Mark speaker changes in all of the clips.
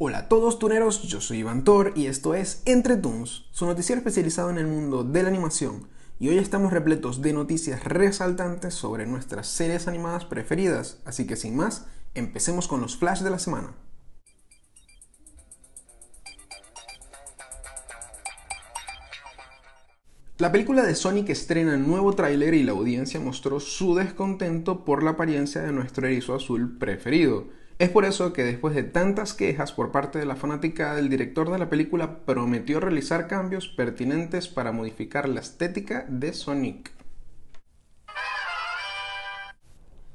Speaker 1: Hola a todos tuneros, yo soy Iván Thor y esto es Entre Toons, su noticiero especializado en el mundo de la animación. Y hoy estamos repletos de noticias resaltantes sobre nuestras series animadas preferidas, así que sin más, empecemos con los flash de la semana. La película de Sonic estrena nuevo tráiler y la audiencia mostró su descontento por la apariencia de nuestro erizo azul preferido. Es por eso que después de tantas quejas por parte de la fanática, el director de la película prometió realizar cambios pertinentes para modificar la estética de Sonic.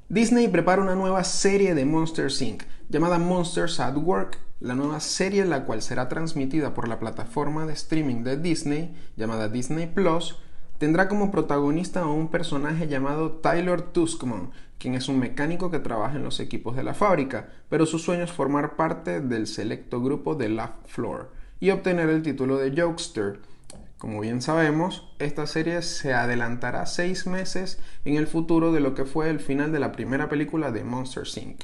Speaker 1: Disney prepara una nueva serie de Monsters Inc. llamada Monsters at Work. La nueva serie, la cual será transmitida por la plataforma de streaming de Disney, llamada Disney Plus, tendrá como protagonista a un personaje llamado Tyler Tuskman, quien es un mecánico que trabaja en los equipos de la fábrica, pero su sueño es formar parte del selecto grupo de Laugh Floor y obtener el título de Jokester. Como bien sabemos, esta serie se adelantará seis meses en el futuro de lo que fue el final de la primera película de Monster Inc.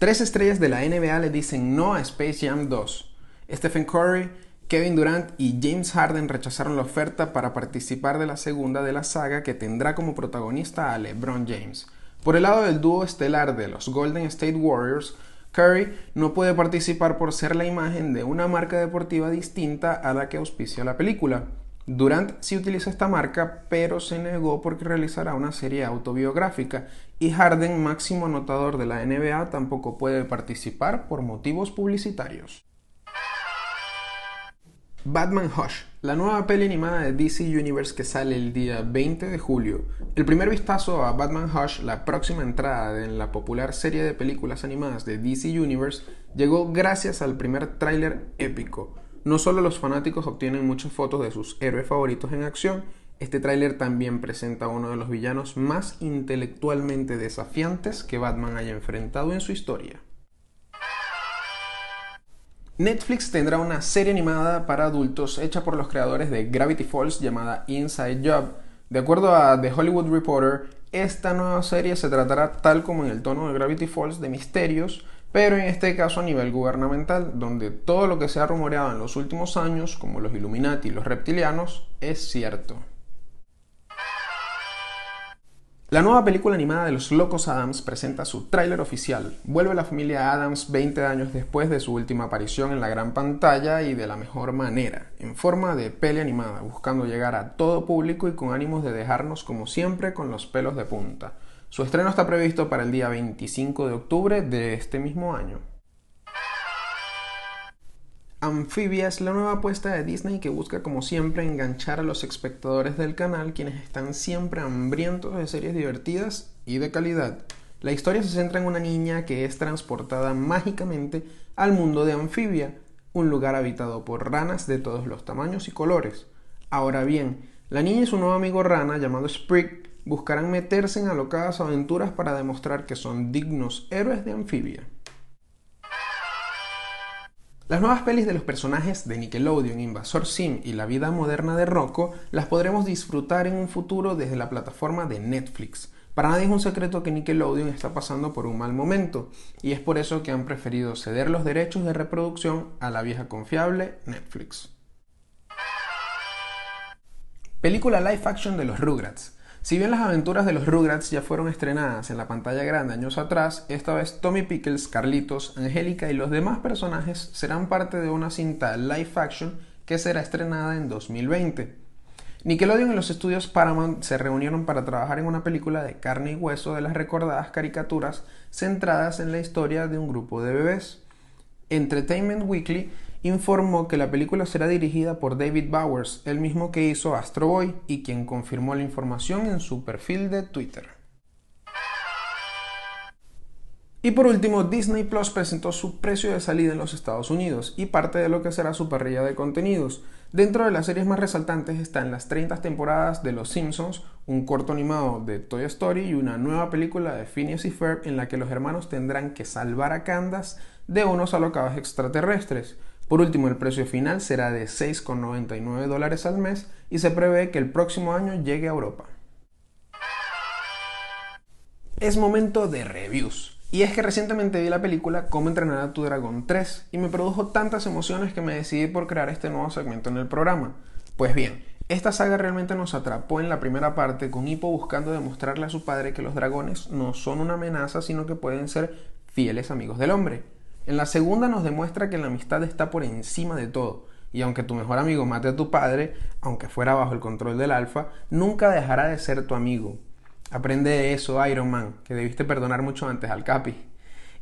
Speaker 1: Tres estrellas de la NBA le dicen no a Space Jam 2. Stephen Curry, Kevin Durant y James Harden rechazaron la oferta para participar de la segunda de la saga que tendrá como protagonista a LeBron James. Por el lado del dúo estelar de los Golden State Warriors, Curry no puede participar por ser la imagen de una marca deportiva distinta a la que auspicia la película. Durant sí utiliza esta marca, pero se negó porque realizará una serie autobiográfica y Harden, máximo anotador de la NBA, tampoco puede participar por motivos publicitarios. Batman Hush, la nueva peli animada de DC Universe que sale el día 20 de julio. El primer vistazo a Batman Hush, la próxima entrada en la popular serie de películas animadas de DC Universe, llegó gracias al primer tráiler épico no solo los fanáticos obtienen muchas fotos de sus héroes favoritos en acción, este tráiler también presenta a uno de los villanos más intelectualmente desafiantes que Batman haya enfrentado en su historia. Netflix tendrá una serie animada para adultos hecha por los creadores de Gravity Falls llamada Inside Job. De acuerdo a The Hollywood Reporter, esta nueva serie se tratará tal como en el tono de Gravity Falls de misterios, pero en este caso a nivel gubernamental, donde todo lo que se ha rumoreado en los últimos años, como los Illuminati y los reptilianos, es cierto. La nueva película animada de los Locos Adams presenta su tráiler oficial. Vuelve la familia Adams 20 años después de su última aparición en la gran pantalla y de la mejor manera, en forma de peli animada, buscando llegar a todo público y con ánimos de dejarnos como siempre con los pelos de punta. Su estreno está previsto para el día 25 de octubre de este mismo año. Amphibia es la nueva apuesta de Disney que busca como siempre enganchar a los espectadores del canal quienes están siempre hambrientos de series divertidas y de calidad. La historia se centra en una niña que es transportada mágicamente al mundo de Amphibia, un lugar habitado por ranas de todos los tamaños y colores. Ahora bien, la niña y su nuevo amigo rana llamado Sprig buscarán meterse en alocadas aventuras para demostrar que son dignos héroes de anfibia. Las nuevas pelis de los personajes de Nickelodeon, Invasor Sim y La vida moderna de Rocco las podremos disfrutar en un futuro desde la plataforma de Netflix. Para nadie es un secreto que Nickelodeon está pasando por un mal momento, y es por eso que han preferido ceder los derechos de reproducción a la vieja confiable Netflix. Película live action de los Rugrats. Si bien las aventuras de los Rugrats ya fueron estrenadas en la pantalla grande años atrás, esta vez Tommy Pickles, Carlitos, Angélica y los demás personajes serán parte de una cinta live action que será estrenada en 2020. Nickelodeon y los estudios Paramount se reunieron para trabajar en una película de carne y hueso de las recordadas caricaturas centradas en la historia de un grupo de bebés. Entertainment Weekly informó que la película será dirigida por David Bowers, el mismo que hizo Astro Boy y quien confirmó la información en su perfil de Twitter. Y por último, Disney Plus presentó su precio de salida en los Estados Unidos y parte de lo que será su parrilla de contenidos. Dentro de las series más resaltantes están las 30 temporadas de Los Simpsons, un corto animado de Toy Story y una nueva película de Phineas y Ferb en la que los hermanos tendrán que salvar a Candace de unos alocados extraterrestres. Por último, el precio final será de 6,99 dólares al mes y se prevé que el próximo año llegue a Europa. Es momento de reviews. Y es que recientemente vi la película Cómo entrenar a tu dragón 3 y me produjo tantas emociones que me decidí por crear este nuevo segmento en el programa. Pues bien, esta saga realmente nos atrapó en la primera parte con Hippo buscando demostrarle a su padre que los dragones no son una amenaza sino que pueden ser fieles amigos del hombre. En la segunda nos demuestra que la amistad está por encima de todo y aunque tu mejor amigo mate a tu padre, aunque fuera bajo el control del alfa, nunca dejará de ser tu amigo. Aprende de eso, Iron Man, que debiste perdonar mucho antes al Capi.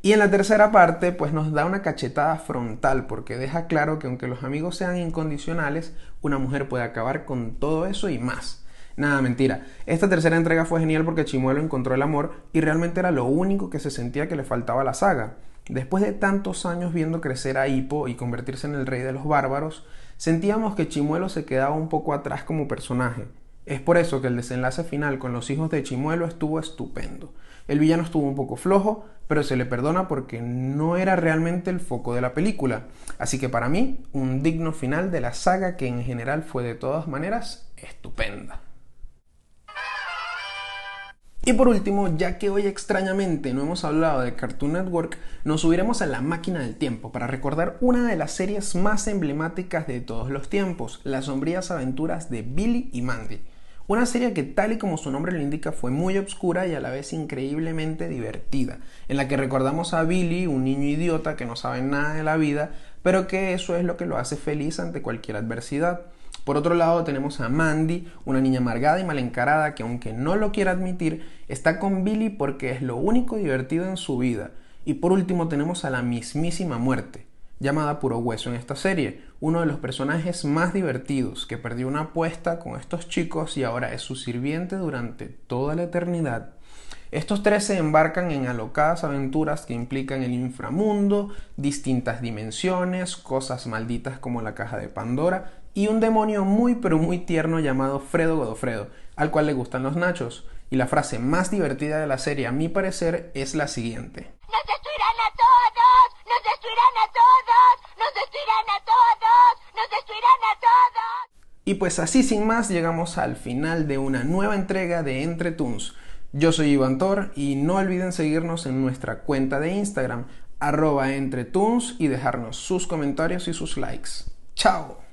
Speaker 1: Y en la tercera parte, pues nos da una cachetada frontal, porque deja claro que aunque los amigos sean incondicionales, una mujer puede acabar con todo eso y más. Nada, mentira. Esta tercera entrega fue genial porque Chimuelo encontró el amor y realmente era lo único que se sentía que le faltaba a la saga. Después de tantos años viendo crecer a Hippo y convertirse en el rey de los bárbaros, sentíamos que Chimuelo se quedaba un poco atrás como personaje. Es por eso que el desenlace final con los hijos de Chimuelo estuvo estupendo. El villano estuvo un poco flojo, pero se le perdona porque no era realmente el foco de la película. Así que para mí, un digno final de la saga que en general fue de todas maneras estupenda. Y por último, ya que hoy extrañamente no hemos hablado de Cartoon Network, nos subiremos a la máquina del tiempo para recordar una de las series más emblemáticas de todos los tiempos, las sombrías aventuras de Billy y Mandy. Una serie que tal y como su nombre lo indica fue muy obscura y a la vez increíblemente divertida, en la que recordamos a Billy, un niño idiota que no sabe nada de la vida, pero que eso es lo que lo hace feliz ante cualquier adversidad. Por otro lado tenemos a Mandy, una niña amargada y mal encarada que aunque no lo quiera admitir, está con Billy porque es lo único divertido en su vida. Y por último tenemos a la mismísima muerte, llamada Puro Hueso en esta serie, uno de los personajes más divertidos que perdió una apuesta con estos chicos y ahora es su sirviente durante toda la eternidad. Estos tres se embarcan en alocadas aventuras que implican el inframundo, distintas dimensiones, cosas malditas como la caja de Pandora y un demonio muy pero muy tierno llamado Fredo Godofredo, al cual le gustan los nachos. Y la frase más divertida de la serie, a mi parecer, es la siguiente.
Speaker 2: ¡Nos destruirán a todos! ¡Nos destruirán a todos! ¡Nos destruirán a todos! ¡Nos destruirán a todos!
Speaker 1: Y pues así sin más llegamos al final de una nueva entrega de Entre Toons. Yo soy Iván Tor y no olviden seguirnos en nuestra cuenta de Instagram, arroba entretunes y dejarnos sus comentarios y sus likes. ¡Chao!